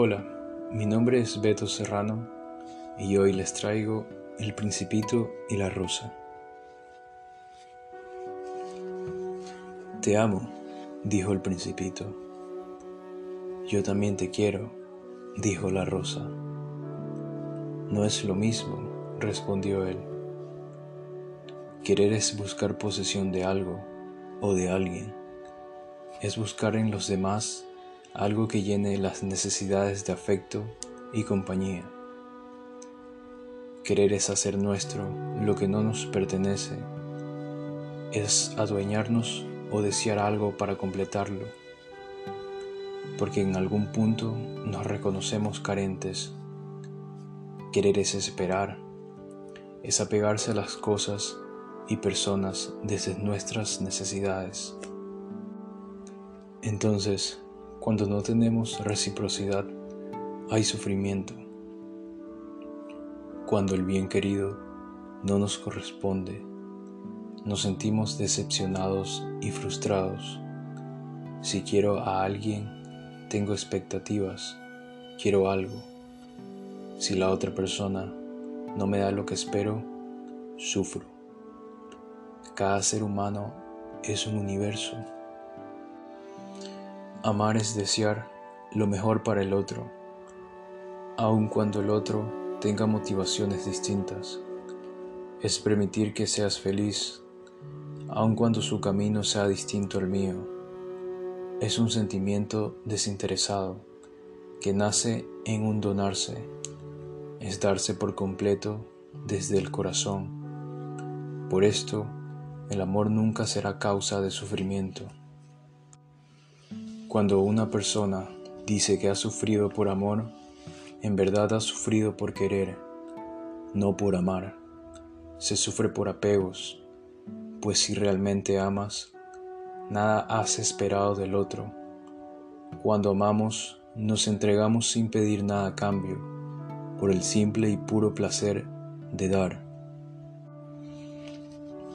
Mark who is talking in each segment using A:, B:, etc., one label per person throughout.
A: Hola, mi nombre es Beto Serrano y hoy les traigo El Principito y la Rosa. Te amo, dijo el Principito. Yo también te quiero, dijo la Rosa. No es lo mismo, respondió él. Querer es buscar posesión de algo o de alguien. Es buscar en los demás algo que llene las necesidades de afecto y compañía. Querer es hacer nuestro lo que no nos pertenece, es adueñarnos o desear algo para completarlo, porque en algún punto nos reconocemos carentes. Querer es esperar, es apegarse a las cosas y personas desde nuestras necesidades. Entonces, cuando no tenemos reciprocidad, hay sufrimiento. Cuando el bien querido no nos corresponde, nos sentimos decepcionados y frustrados. Si quiero a alguien, tengo expectativas, quiero algo. Si la otra persona no me da lo que espero, sufro. Cada ser humano es un universo Amar es desear lo mejor para el otro, aun cuando el otro tenga motivaciones distintas. Es permitir que seas feliz, aun cuando su camino sea distinto al mío. Es un sentimiento desinteresado que nace en un donarse, es darse por completo desde el corazón. Por esto, el amor nunca será causa de sufrimiento. Cuando una persona dice que ha sufrido por amor, en verdad ha sufrido por querer, no por amar. Se sufre por apegos, pues si realmente amas, nada has esperado del otro. Cuando amamos, nos entregamos sin pedir nada a cambio, por el simple y puro placer de dar.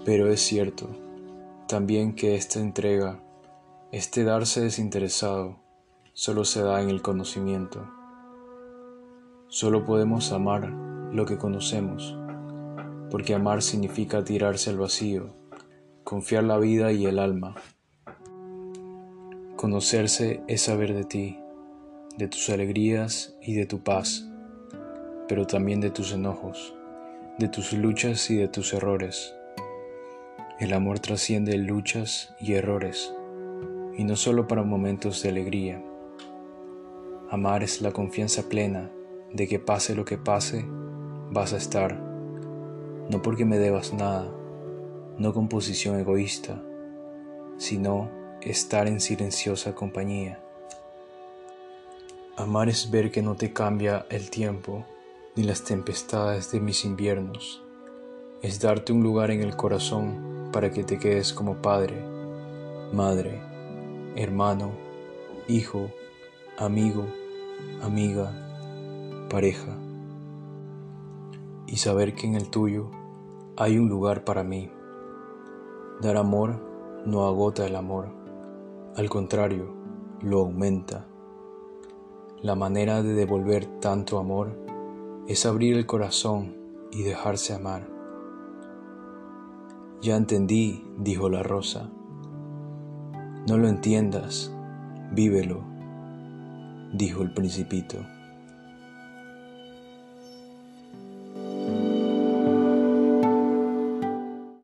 A: Pero es cierto también que esta entrega este darse desinteresado solo se da en el conocimiento. Solo podemos amar lo que conocemos, porque amar significa tirarse al vacío, confiar la vida y el alma. Conocerse es saber de ti, de tus alegrías y de tu paz, pero también de tus enojos, de tus luchas y de tus errores. El amor trasciende luchas y errores y no solo para momentos de alegría. Amar es la confianza plena de que pase lo que pase, vas a estar, no porque me debas nada, no con posición egoísta, sino estar en silenciosa compañía. Amar es ver que no te cambia el tiempo ni las tempestades de mis inviernos. Es darte un lugar en el corazón para que te quedes como padre, madre, hermano, hijo, amigo, amiga, pareja, y saber que en el tuyo hay un lugar para mí. Dar amor no agota el amor, al contrario, lo aumenta. La manera de devolver tanto amor es abrir el corazón y dejarse amar. Ya entendí, dijo la rosa, no lo entiendas, vívelo, dijo el principito.